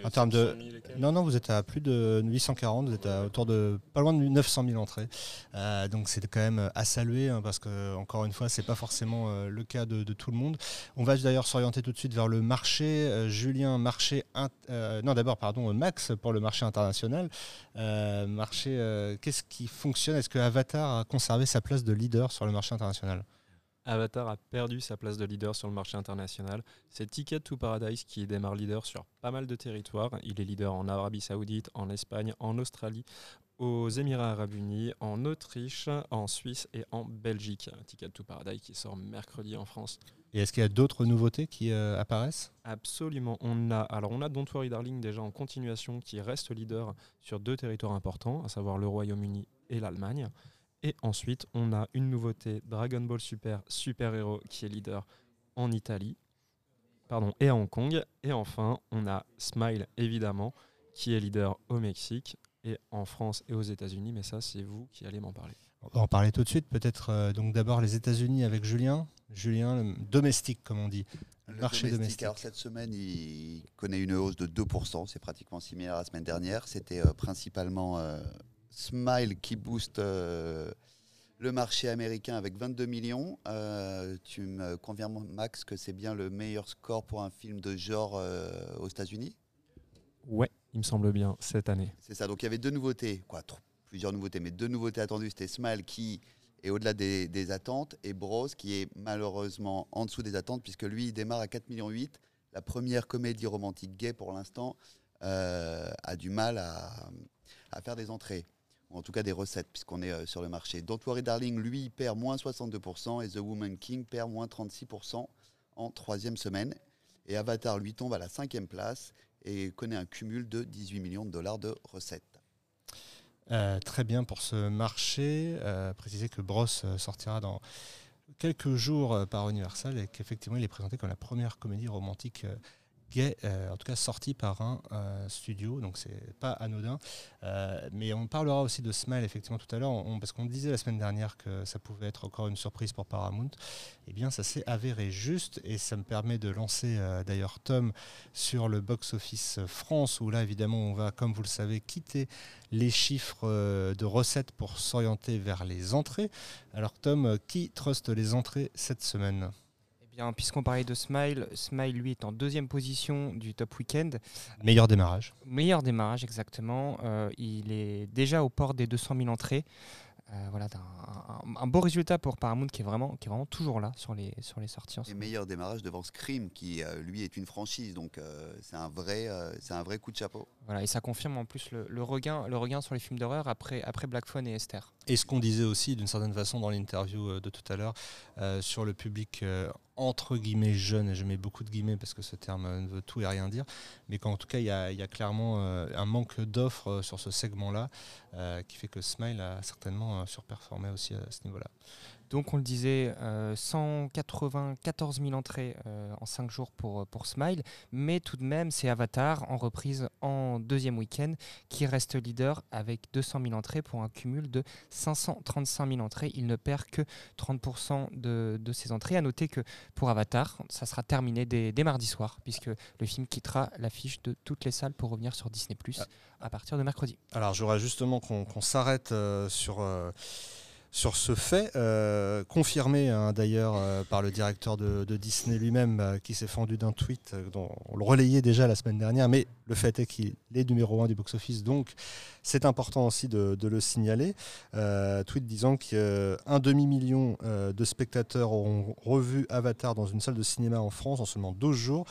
en termes de. Non, non, vous êtes à plus de 840, vous êtes à autour de pas loin de 900 000 entrées. Euh, donc c'est quand même à saluer, hein, parce que, encore une fois, c'est pas forcément euh, le cas de, de, tout le monde. On va d'ailleurs s'orienter tout de suite vers le marché. Euh, Julien, marché. non, d'abord, pardon, Max pour le marché international. marché, qu'est-ce qui fonctionne? Est-ce que Avatar a conservé sa place de leader sur le marché international Avatar a perdu sa place de leader sur le marché international. C'est Ticket to Paradise qui démarre leader sur pas mal de territoires. Il est leader en Arabie Saoudite, en Espagne, en Australie, aux Émirats Arabes Unis, en Autriche, en Suisse et en Belgique. Ticket to Paradise qui sort mercredi en France. Et est-ce qu'il y a d'autres nouveautés qui euh, apparaissent? Absolument. On a, alors on a Don't Worry Darling déjà en continuation qui reste leader sur deux territoires importants, à savoir le Royaume-Uni et l'Allemagne. Et ensuite, on a une nouveauté, Dragon Ball Super Super Hero, qui est leader en Italie pardon, et à Hong Kong. Et enfin, on a Smile, évidemment, qui est leader au Mexique et en France et aux États-Unis. Mais ça, c'est vous qui allez m'en parler. On va en parler tout de suite. Peut-être euh, donc d'abord les États-Unis avec Julien. Julien, le domestique, comme on dit. Le marché domestique, Alors cette semaine, il connaît une hausse de 2%. C'est pratiquement similaire à la semaine dernière. C'était euh, principalement euh, Smile qui booste euh, le marché américain avec 22 millions. Euh, tu me confirmes, Max, que c'est bien le meilleur score pour un film de genre euh, aux États-Unis? Ouais, il me semble bien, cette année. C'est ça. Donc il y avait deux nouveautés, quoi, plusieurs nouveautés, mais deux nouveautés attendues. C'était Smile qui est au-delà des, des, attentes et Bros qui est malheureusement en dessous des attentes puisque lui, il démarre à 4,8 millions. La première comédie romantique gay pour l'instant a du mal à, à faire des entrées en tout cas des recettes, puisqu'on est euh, sur le marché. Don't Worry Darling, lui, perd moins 62%, et The Woman King perd moins 36% en troisième semaine. Et Avatar, lui, tombe à la cinquième place et connaît un cumul de 18 millions de dollars de recettes. Euh, très bien pour ce marché. Euh, préciser que Bros sortira dans quelques jours par Universal et qu'effectivement il est présenté comme la première comédie romantique gay, euh, en tout cas sorti par un euh, studio, donc c'est pas anodin. Euh, mais on parlera aussi de Smile effectivement tout à l'heure, parce qu'on disait la semaine dernière que ça pouvait être encore une surprise pour Paramount. Eh bien, ça s'est avéré juste, et ça me permet de lancer d'ailleurs Tom sur le box-office France, où là évidemment on va, comme vous le savez, quitter les chiffres de recettes pour s'orienter vers les entrées. Alors Tom, qui trust les entrées cette semaine? Puisqu'on parlait de Smile, Smile lui est en deuxième position du top weekend. Meilleur démarrage. Meilleur démarrage, exactement. Euh, il est déjà au port des 200 000 entrées. Euh, voilà, un, un, beau résultat pour Paramount qui est vraiment, qui est vraiment toujours là sur les, sur les sorties. Et meilleur démarrage devant Scream qui euh, lui est une franchise, donc euh, c'est un, vrai, c'est un vrai coup de chapeau. Voilà, et ça confirme en plus le, le regain, le regain sur les films d'horreur après, après Black Phone et Esther. Et ce qu'on disait aussi d'une certaine façon dans l'interview de tout à l'heure sur le public entre guillemets jeune, et je mets beaucoup de guillemets parce que ce terme ne veut tout et rien dire, mais qu'en tout cas il y, y a, clairement un manque d'offres sur ce segment-là qui fait que Smile a certainement surperformé aussi à ce niveau-là. Donc on le disait, euh, 194 000 entrées euh, en 5 jours pour, pour Smile, mais tout de même c'est Avatar en reprise en deuxième week-end qui reste leader avec 200 000 entrées pour un cumul de 535 000 entrées. Il ne perd que 30% de, de ses entrées. À noter que pour Avatar, ça sera terminé dès, dès mardi soir, puisque le film quittera l'affiche de toutes les salles pour revenir sur Disney ⁇ à partir de mercredi. Alors j'aurais justement qu'on qu s'arrête euh, sur... Sur ce fait, euh, confirmé hein, d'ailleurs euh, par le directeur de, Disney lui-même, euh, qui s'est fendu d'un tweet dont on le relayait déjà la semaine dernière, mais le fait est qu'il est numéro un du box-office, donc c'est important aussi de, le signaler. Tweet disant qu'un demi-million de spectateurs auront revu Avatar dans une salle de cinéma en France en seulement 12 jours,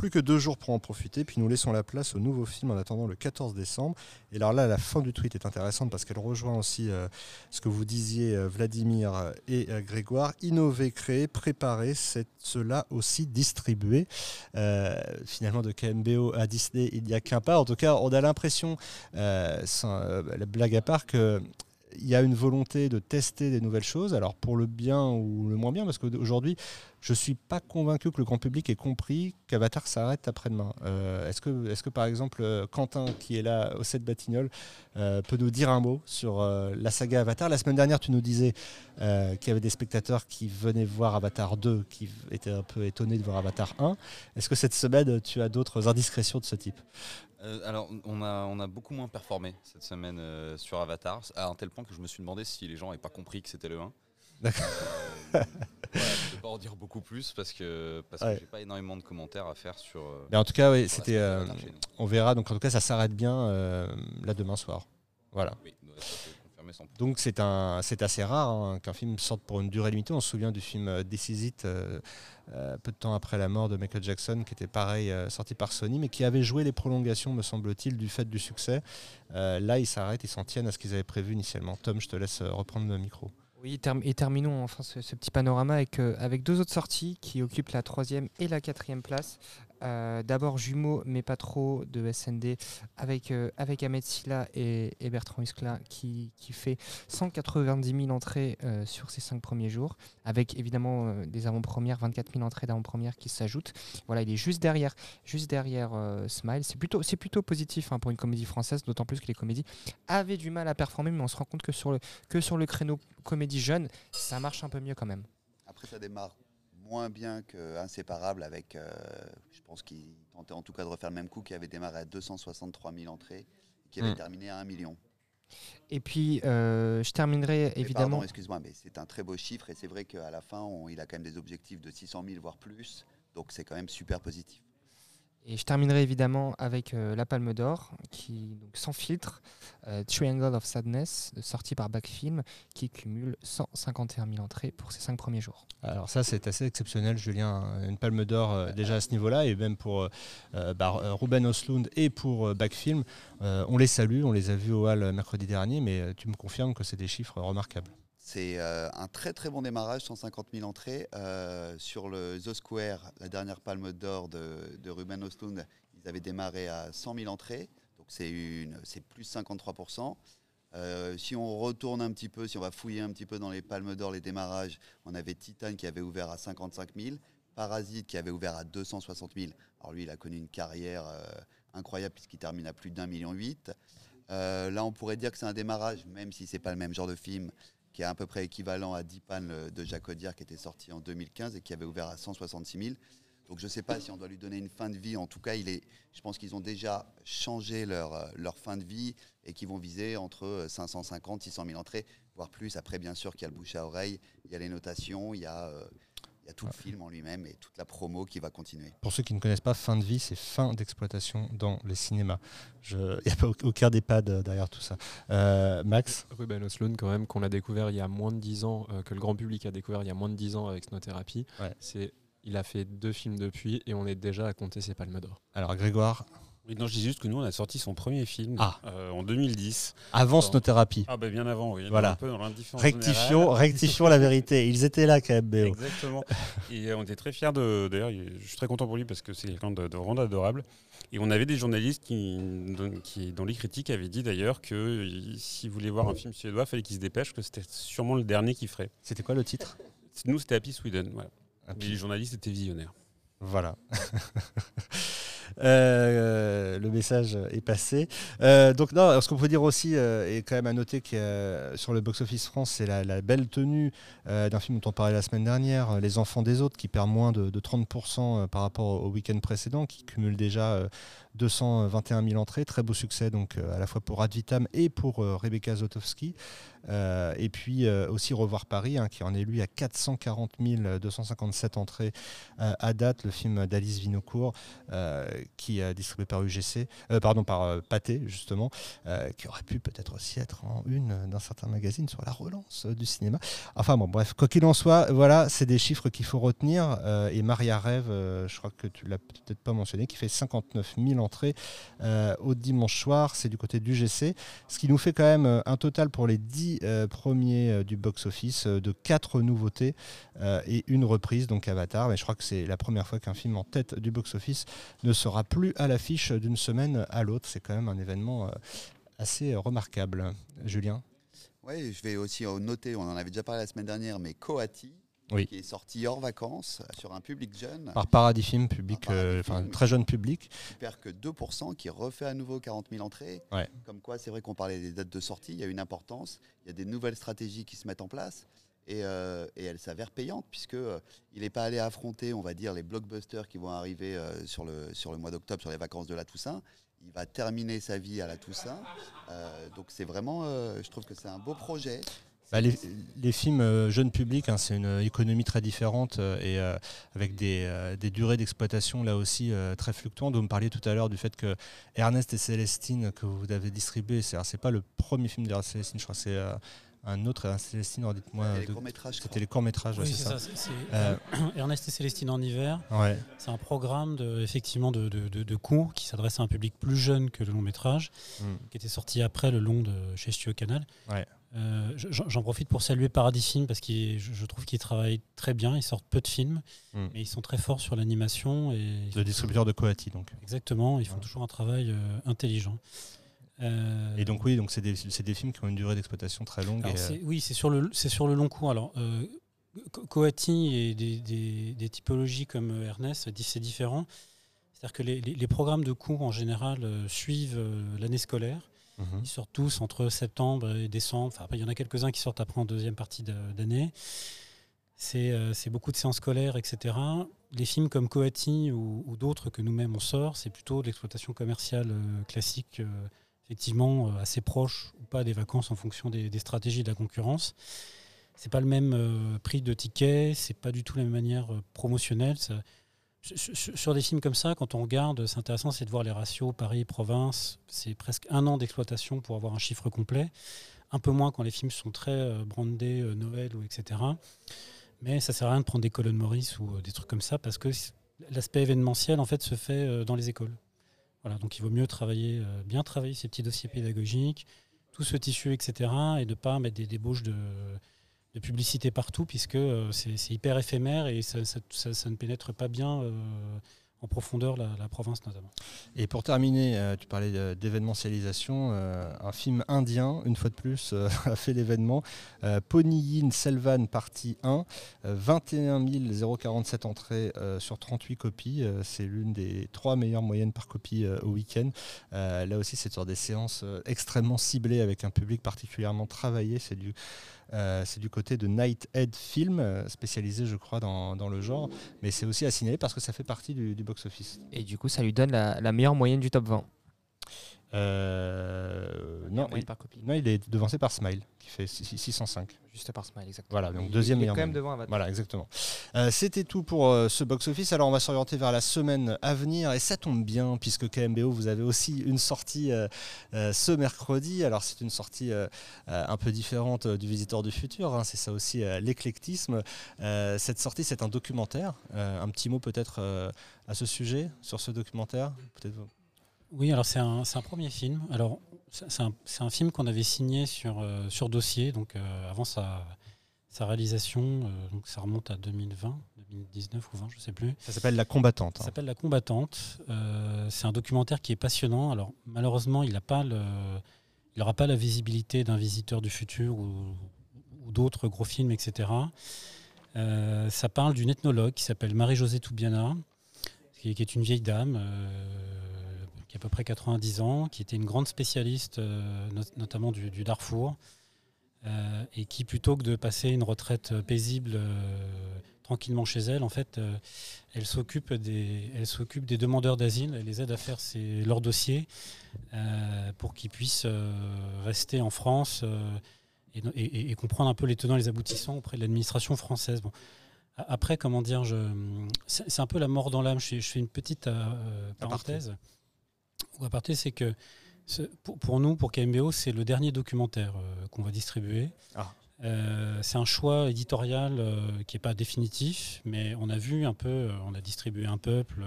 Plus que deux jours pour en profiter, puis nous laissons la place au nouveau film en attendant le 14 décembre. Et alors là, la fin du tweet est intéressante parce qu'elle rejoint aussi euh, ce que vous disiez, euh, Vladimir et euh, Grégoire. Innover, créer, préparer, c'est cela aussi distribuer. finalement, de KMBO à Disney, il n'y a qu'un pas. En tout cas, on a l'impression, la blague à part, que il y a une volonté de tester des nouvelles choses, alors pour le bien ou le moins bien, parce qu'aujourd'hui, je ne suis pas convaincu que le grand public ait compris qu'Avatar s'arrête après-demain. Euh, est-ce, que, est que, par exemple, euh, Quentin, qui est là au set Batignolles, euh, peut nous dire un mot sur la saga Avatar? La semaine dernière, tu nous disais qu'il y avait des spectateurs qui venaient voir Avatar 2, qui étaient un peu étonnés de voir Avatar 1. Est-ce que cette semaine, tu as d'autres indiscrétions de ce type? Alors, on a beaucoup moins performé cette semaine sur Avatar, à un tel point que je me suis demandé si les gens n'avaient pas compris que c'était le 1. D'accord. Euh, je ne vais pas en dire beaucoup plus parce que parce que j'ai pas énormément de commentaires à faire sur. Euh, Mais en tout cas, oui, c'était. Euh, on verra. Donc en tout cas, ça s'arrête bien là demain soir. Voilà. Donc c'est un, c'est assez rare hein, qu'un film sorte pour une durée limitée. On se souvient du film This Is It, peu de temps après la mort de Michael Jackson, qui était pareil sorti par Sony, mais qui avait joué les prolongations, me semble-t-il, du fait du succès. là, ils s'arrêtent, ils s'en tiennent à ce qu'ils avaient prévu initialement. Tom, je te laisse reprendre le micro. Oui, et terminons enfin ce, petit panorama avec, euh, avec deux autres sorties qui occupent la troisième et la quatrième place. Euh, d'abord Jumeaux, mais pas trop, de SND, avec, euh, avec Ahmed Silla et, Bertrand Huskla, qui, fait 190 000 entrées euh, sur ces cinq premiers jours, avec évidemment des avant-premières, 24 000 entrées d'avant-premières qui s'ajoutent. Voilà, il est juste derrière, juste derrière Smile. C'est plutôt, c'est plutôt positif hein, pour une comédie française, d'autant plus que les comédies avaient du mal à performer, mais on se rend compte que sur le, que sur le créneau comédie jeune, ça marche un peu mieux quand même. Après, ça démarre moins bien qu'Inséparable avec, euh, je pense qu'il tentait en tout cas de refaire le même coup, qui avait démarré à 263 000 entrées et qui avait hmm. terminé à 1 million. Et puis, euh, je terminerai évidemment. Pardon, excuse-moi, mais c'est un très beau chiffre et c'est vrai qu'à la fin, il a quand même des objectifs de 600 000 voire plus, donc c'est quand même super positif. Et je terminerai évidemment avec euh, La Palme d'Or, qui donc sans filtre, euh, Triangle of Sadness, sorti par Backfilm, qui cumule 151 000 entrées pour ses cinq premiers jours. Alors ça, c'est assez exceptionnel, Julien. Une Palme d'Or euh, déjà à ce niveau-là, et même pour bah, Ruben Oslund et pour Backfilm. on les salue, on les a vus au Hall mercredi dernier, mais tu me confirmes que c'est des chiffres remarquables. C'est euh, un très très bon démarrage, 150 000 entrées. Euh, sur le The Square, la dernière palme d'or de, Ruben Ostlund, ils avaient démarré à 100 000 entrées, donc c'est plus 53%. Euh, si on retourne un petit peu, si on va fouiller un petit peu dans les palmes d'or, les démarrages, on avait Titan qui avait ouvert à 55 000, Parasite qui avait ouvert à 260 000. Alors lui, il a connu une carrière incroyable puisqu'il termine à plus d'un million huit. là, on pourrait dire que c'est un démarrage, même si c'est pas le même genre de film, qui est à peu près équivalent à Dipan de Jacques Audiard qui était sorti en 2015 et qui avait ouvert à 166 000. Donc je ne sais pas si on doit lui donner une fin de vie. En tout cas, il est, je pense qu'ils ont déjà changé leur, euh, leur fin de vie et qu'ils vont viser entre 550 600 000 entrées, voire plus. Après, bien sûr, qu'il y a le bouche à oreille, il y a les notations, il y a euh, tout le film en lui-même et toute la promo qui va continuer. Pour ceux qui ne connaissent pas, fin de vie, c'est fin d'exploitation dans les cinémas. Il n'y a pas aucun d'EHPAD derrière tout ça. Euh, Max Ruben Osloon, quand même, qu'on a découvert il y a moins de 10 ans, euh, que le grand public a découvert il y a moins de 10 ans avec Snow-Thérapie. C'est il a fait deux films depuis et on est déjà à compter ses palmes d'or. Alors Grégoire oui, non, je dis juste que nous, on a sorti son premier film ah. euh, en 2010. Avant Snow-Thérapie. Ah, ben bien avant, oui. Voilà. Un peu dans rectifions, rectifions la vérité. Ils étaient là, quand même, Exactement. Et euh, on était très fiers de. D'ailleurs, je suis très content pour lui parce que c'est quelqu'un de, vraiment adorable. Et on avait des journalistes qui, qui dans les critiques, avaient dit d'ailleurs que s'ils voulaient voir un film suédois, il fallait qu'ils se dépêchent, que c'était sûrement le dernier qu'ils ferait. C'était quoi le titre? Nous, c'était Happy Sweden. Voilà. les journalistes étaient visionnaires. Voilà. (laughs) Euh, le message est passé. Euh, donc non, ce qu'on peut dire aussi, euh, et quand même à noter que sur le box-office France, c'est la, belle tenue d'un film dont on parlait la semaine dernière, Les Enfants des Autres, qui perd moins de, 30% par rapport au week-end précédent, qui cumule déjà 221 000 entrées, très beau succès donc à la fois pour Advitam et pour Rebecca Zotowski. et puis aussi Revoir Paris, hein, qui en est lui à 440 257 entrées à date, le film d'Alice Vinocourt, qui est distribué par UGC, pardon, par Pathé justement, qui aurait pu peut-être aussi être en une d'un certain magazine sur la relance du cinéma. Enfin bon, bref, quoi qu'il en soit, voilà, c'est des chiffres qu'il faut retenir. et Maria Rêve, je crois que tu l'as peut-être pas mentionné, qui fait 59 000 entrées euh, au dimanche soir. C'est du côté du GC. Ce qui nous fait quand même euh, un total pour les 10 euh, premiers du box-office de 4 nouveautés et une reprise, donc Avatar. Mais je crois que c'est la première fois qu'un film en tête du box-office ne sera plus à l'affiche d'une semaine à l'autre. C'est quand même un événement assez remarquable. Julien? Oui, je vais aussi noter, on en avait déjà parlé la semaine dernière, mais Coati, qui est sorti hors vacances sur un public jeune. Par Paradis Film, public, euh, enfin très jeune public. Qui perd que 2%, qui refait à nouveau 40 000 entrées. Comme quoi, c'est vrai qu'on parlait des dates de sortie, il y a une importance, il y a des nouvelles stratégies qui se mettent en place. Et, euh, et elle s'avère payante puisque euh, il n'est pas allé affronter, on va dire, les blockbusters qui vont arriver sur, le, sur le mois d'octobre, sur les vacances de la Toussaint. Il va terminer sa vie à la Toussaint. donc c'est vraiment, je trouve que c'est un beau projet. Bah, les, films euh, jeunes publics, hein, c'est une économie très différente euh, et euh, avec des, durées d'exploitation là aussi très fluctuantes. Vous me parliez tout à l'heure du fait que Ernest et Célestine que vous avez distribué, c'est, c'est pas le premier film d'Ernest et Célestine, je crois que c'est un autre, Ernest et Célestine, dites-moi. C'était les courts-métrages. Oui, c'est ça. (clears throat) Ernest et Célestine en hiver. Ouais. C'est un programme de, effectivement de, de, cours qui s'adresse à un public plus jeune que le long métrage, hmm. qui était sorti après le long de chez Studio Canal. Ouais. Euh, j'en profite pour saluer Paradis Film parce que je, trouve qu'ils travaillent très bien. Ils sortent peu de films, hmm. mais ils sont très forts sur l'animation. Le distributeur de Coati, donc. Exactement, ils font toujours un travail euh, intelligent. Euh, et donc, oui, donc c'est des, des, films qui ont une durée d'exploitation très longue. oui, c'est sur, le, sur le long cours. Alors, Coati et des, des, typologies comme Ernest, c'est différent. C'est-à-dire que les, les, programmes de cours en général suivent l'année scolaire. Mhm. Ils sortent tous entre septembre et décembre. Enfin, après, il y en a quelques-uns qui sortent après en deuxième partie d'année. Euh, c'est beaucoup de séances scolaires, etc. Les films comme Coati ou, d'autres que nous-mêmes on sort, c'est plutôt de l'exploitation commerciale euh, classique, euh, effectivement assez proche ou pas des vacances en fonction des, stratégies de la concurrence. C'est pas le même prix de ticket, c'est pas du tout la même manière promotionnelle. Ça, sur des films comme ça, quand on regarde, c'est intéressant, c'est de voir les ratios Paris-Province. C'est presque un an d'exploitation pour avoir un chiffre complet. Un peu moins quand les films sont très euh, brandés, euh, Noël ou etc. Mais ça sert à rien de prendre des colonnes Maurice ou euh, des trucs comme ça parce que l'aspect événementiel en fait se fait dans les écoles. Voilà, donc il vaut mieux travailler, bien travailler ces petits dossiers pédagogiques, tout ce tissu, etc. et de ne pas mettre des débauches de de publicité partout, puisque euh, c'est hyper éphémère et ça, ne pénètre pas bien euh, en profondeur la, province notamment. Et pour terminer, euh, tu parlais d'événementialisation, un film indien, une fois de plus, (laughs) a fait l'événement. Poniyin Selvan, partie 1, 21 047 entrées sur 38 copies. c'est l'une des trois meilleures moyennes par copie au week-end. là aussi, c'est sur des séances extrêmement ciblées avec un public particulièrement travaillé. C'est du euh, c'est du côté de Nighthead Film, euh, spécialisé, je crois, dans, le genre. Mais c'est aussi à signaler parce que ça fait partie du, box-office. Et du coup, ça lui donne la, la meilleure moyenne du top 20. Euh, non, il, non, il est devancé par Smile, qui fait 605. Juste par Smile, exactement. Voilà, donc deuxième il est quand même devant Avatar. Voilà, exactement. Euh, c'était tout pour euh, ce box-office. Alors, on va s'orienter vers la semaine à venir. Et ça tombe bien, puisque KMBO, vous avez aussi une sortie ce mercredi. Alors, c'est une sortie un peu différente du Visiteur du Futur. Hein. c'est ça aussi l'éclectisme. cette sortie, c'est un documentaire. un petit mot peut-être à ce sujet, sur ce documentaire? Peut-être oui, alors c'est un, un, premier film. Alors c'est un, un, film qu'on avait signé sur, euh, sur dossier, donc euh, avant sa, sa réalisation, euh, donc ça remonte à 2020, 2019 ou 20, je ne sais plus. Ça s'appelle La Combattante. Ça hein. s'appelle La Combattante. c'est un documentaire qui est passionnant. Alors malheureusement, il n'aura pas la visibilité d'un visiteur du futur ou, ou d'autres gros films, etc. ça parle d'une ethnologue qui s'appelle Marie-Josée Toubiana, qui, qui, est une vieille dame qui a à peu près 90 ans, qui était une grande spécialiste euh, notamment du, Darfour, euh, et qui, plutôt que de passer une retraite paisible, euh, tranquillement chez elle. En fait, elle s'occupe des, elle s'occupe des demandeurs d'asile, elle les aide à faire leur dossier pour qu'ils puissent rester en France et, comprendre un peu les tenants et les aboutissants auprès de l'administration française. Bon. Après, comment dire, c'est un peu la mort dans l'âme. Je, fais une petite parenthèse. Ou aparté, c'est que pour, nous, pour KMBO, c'est le dernier documentaire euh, qu'on va distribuer. Ah. Euh, c'est un choix éditorial euh, qui n'est pas définitif, mais on a vu un peu, on a distribué un peuple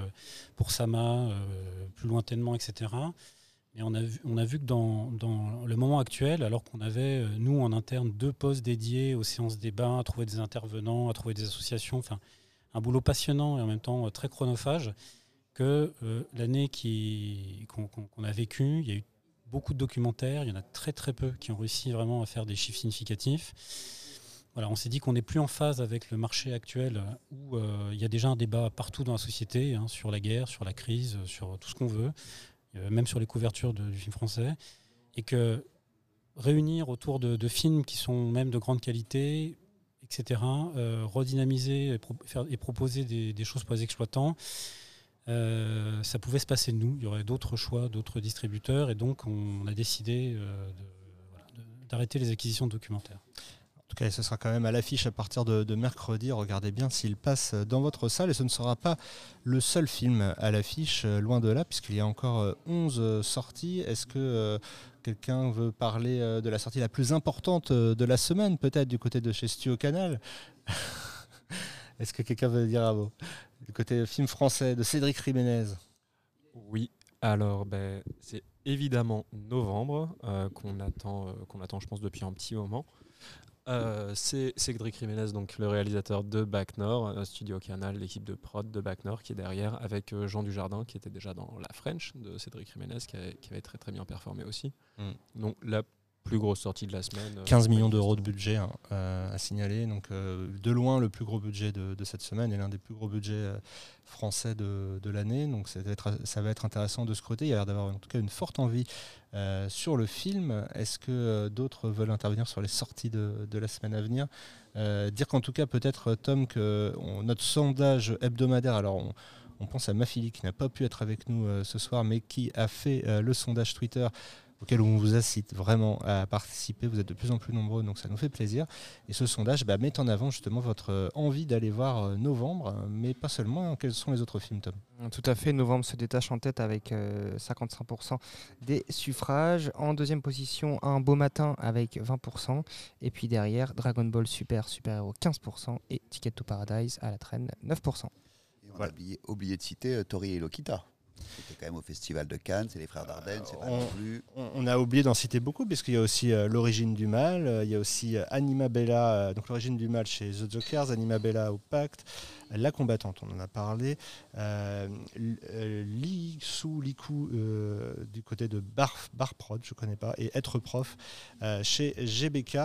pour Sama, plus lointainement, etc. Mais on a vu, on a vu que dans, dans le moment actuel, alors qu'on avait, nous, en interne, deux postes dédiés aux séances débat, à trouver des intervenants, à trouver des associations, enfin, un boulot passionnant et en même temps très chronophage, que l'année qu'on a vécue, il y a eu beaucoup de documentaires, il y en a très très peu qui ont réussi vraiment à faire des chiffres significatifs. Voilà, on s'est dit qu'on n'est plus en phase avec le marché actuel où euh, il y a déjà un débat partout dans la société hein, sur la guerre, sur la crise, sur tout ce qu'on veut, euh, même sur les couvertures du film français, et que réunir autour de, films qui sont même de grande qualité, etc., euh, redynamiser et, proposer des, des, choses pour les exploitants, euh, ça pouvait se passer de nous. Il y aurait d'autres choix, d'autres distributeurs, et donc on a décidé euh, d'arrêter les acquisitions de documentaires. En tout cas, ce sera quand même à l'affiche à partir de, mercredi. Regardez bien s'il passe dans votre salle. Et ce ne sera pas le seul film à l'affiche, euh, loin de là, puisqu'il y a encore 11 sorties. Est-ce que quelqu'un veut parler de la sortie la plus importante de la semaine, peut-être du côté de chez Studio Canal? (laughs) Est-ce que quelqu'un veut dire à vous du côté film français de Cédric Jiménez Oui, alors ben, c'est évidemment novembre euh, qu'on attend, euh, qu'on attend, je pense, depuis un petit moment. Euh, c'est Cédric Jiménez, donc le réalisateur de Bac Nord, Studio Canal, l'équipe de prod de Bac Nord qui est derrière, avec Jean Dujardin qui était déjà dans La French de Cédric Jiménez, qui avait, très très bien performé aussi. Mm. Donc la plus grosse sortie de la semaine. 15 euh, millions d'euros de budget hein, euh, à signaler. Donc, euh, de loin, le plus gros budget de, cette semaine et l'un des plus gros budgets français de, l'année. Donc, ça va, être, ça va, être, intéressant de scruter. Il y a l'air d'avoir en tout cas une forte envie sur le film. Est-ce que d'autres veulent intervenir sur les sorties de, la semaine à venir? Dire qu'en tout cas, peut-être, Tom, que notre sondage hebdomadaire, alors on, on pense à Mafili qui n'a pas pu être avec nous ce soir, mais qui a fait le sondage Twitter auquel on vous incite vraiment à participer. Vous êtes de plus en plus nombreux, donc ça nous fait plaisir. Et ce sondage bah, met en avant justement votre euh, envie d'aller voir euh, Novembre, mais pas seulement. Quels sont les autres films, Tom? Tout à fait. Novembre se détache en tête avec 55% euh, des suffrages. En deuxième position, Un beau matin avec 20%. Et puis derrière, Dragon Ball Super Super Hero 15% et Ticket to Paradise à la traîne 9%. Et on a oublié, de citer Tori et Lokita. C'était quand même au Festival de Cannes, c'est les frères Dardenne, c'est pas non plus. On, a oublié d'en citer beaucoup, puisqu'il y a aussi euh, L'origine du mal, euh, il y a aussi euh, Anima Bella, donc L'origine du mal chez The Jokers, Anima Bella au Pacte, La combattante, on en a parlé, Li Su Liku du côté de Bar, Bar Prod, je connais pas, et Être prof chez GBK.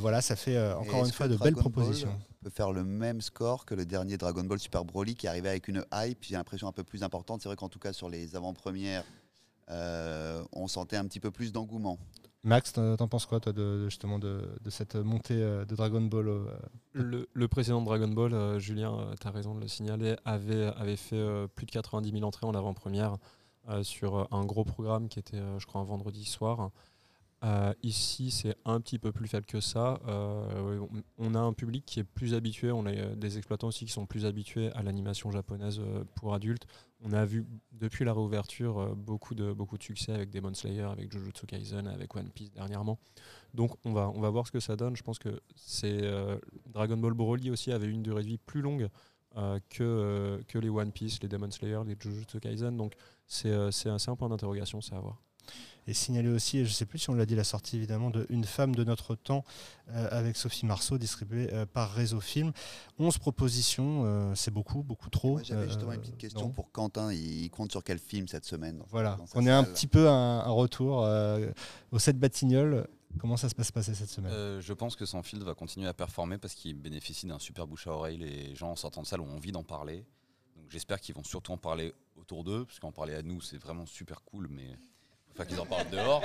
voilà, ça fait encore une fois de belles propositions peut faire le même score que le dernier Dragon Ball Super Broly qui arrivait avec une hype, j'ai l'impression un peu plus importante. C'est vrai qu'en tout cas sur les avant-premières, euh, on sentait un petit peu plus d'engouement. Max, t'en penses quoi toi de, justement de, cette montée euh, de Dragon Ball euh, le, précédent Dragon Ball, Julien, tu as raison de le signaler, avait, avait fait plus de 90 000 entrées en avant-première sur un gros programme qui était, je crois, un vendredi soir. Euh, ici, c'est un petit peu plus faible que ça. Euh, on a un public qui est plus habitué, on a euh, des exploitants aussi qui sont plus habitués à l'animation japonaise pour adultes. On a vu depuis la réouverture beaucoup, de, beaucoup de succès avec Demon Slayer, avec Jujutsu Kaisen, avec One Piece dernièrement. Donc on va, on va voir ce que ça donne. Je pense que c'est Dragon Ball Broly aussi avait une durée de vie plus longue que, que les One Piece, les Demon Slayer, les Jujutsu Kaisen. Donc c'est un point d'interrogation, c'est à voir et signaler aussi, et je ne sais plus si on l'a dit, la sortie évidemment de Une femme de notre temps euh, avec Sophie Marceau, distribuée euh, par Réseau Film. 11 propositions, euh, c'est beaucoup, beaucoup trop. J'avais justement une petite question pour Quentin, il compte sur quel film cette semaine Voilà, on est un petit peu un, un retour au 7 Batignolles. Comment ça se passe passer cette semaine? Je pense que son film va continuer à performer parce qu'il bénéficie d'un super bouche à oreille. Les gens en sortant de salle ont envie d'en parler. Donc j'espère qu'ils vont surtout en parler autour d'eux, parce qu'en parler à nous, c'est vraiment super cool, mais enfin qu'ils en parlent dehors.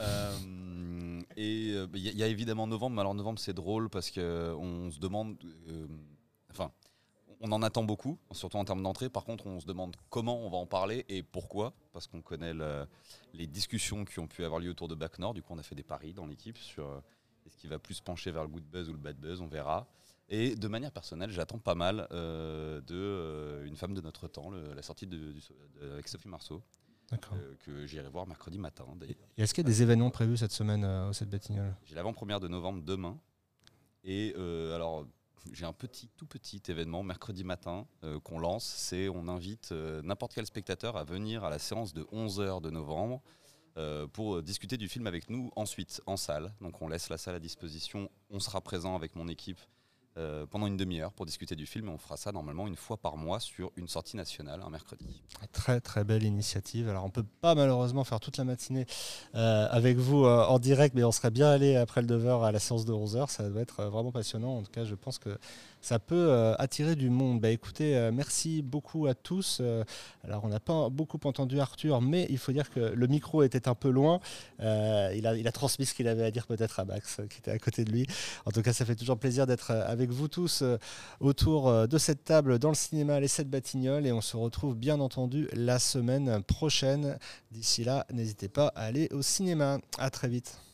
Euh, et il euh, y, a évidemment novembre, mais alors novembre c'est drôle parce qu'on se demande. Euh, enfin, on en attend beaucoup, surtout en termes d'entrée. Par contre, on se demande comment on va en parler et pourquoi, parce qu'on connaît les discussions qui ont pu avoir lieu autour de Back Nord. Du coup, on a fait des paris dans l'équipe sur est-ce qu'il va plus pencher vers le good buzz ou le bad buzz, on verra. Et de manière personnelle, j'attends pas mal euh, de Une femme de notre temps, la sortie avec Sophie Marceau, que j'irai voir mercredi matin. Est-ce qu'il y a des événements prévus cette semaine au cette Batignolles? J'ai l'avant-première de novembre demain. Et alors, j'ai un petit, tout petit événement mercredi matin euh, qu'on lance. C'est on invite euh, n'importe quel spectateur à venir à la séance de 11h de novembre euh, pour discuter du film avec nous ensuite en salle. Donc on laisse la salle à disposition. On sera présent avec mon équipe euh, pendant une demi-heure pour discuter du film. on fera ça normalement une fois par mois sur une sortie nationale un mercredi. Très très belle initiative. Alors on peut pas malheureusement faire toute la matinée euh, avec vous euh, en direct, mais on serait bien allé après le devoir à la séance de 11h. Ça doit être vraiment passionnant. En tout cas, je pense que ça peut attirer du monde. Bah, écoutez, merci beaucoup à tous. alors on n'a pas beaucoup entendu Arthur, mais il faut dire que le micro était un peu loin. il, a, il a transmis ce qu'il avait à dire peut-être à Max qui était à côté de lui. En tout cas, ça fait toujours plaisir d'être avec vous tous euh, autour euh, de cette table dans le cinéma Les 7 Batignolles et on se retrouve bien entendu la semaine prochaine. D'ici là, n'hésitez pas à aller au cinéma. À très vite.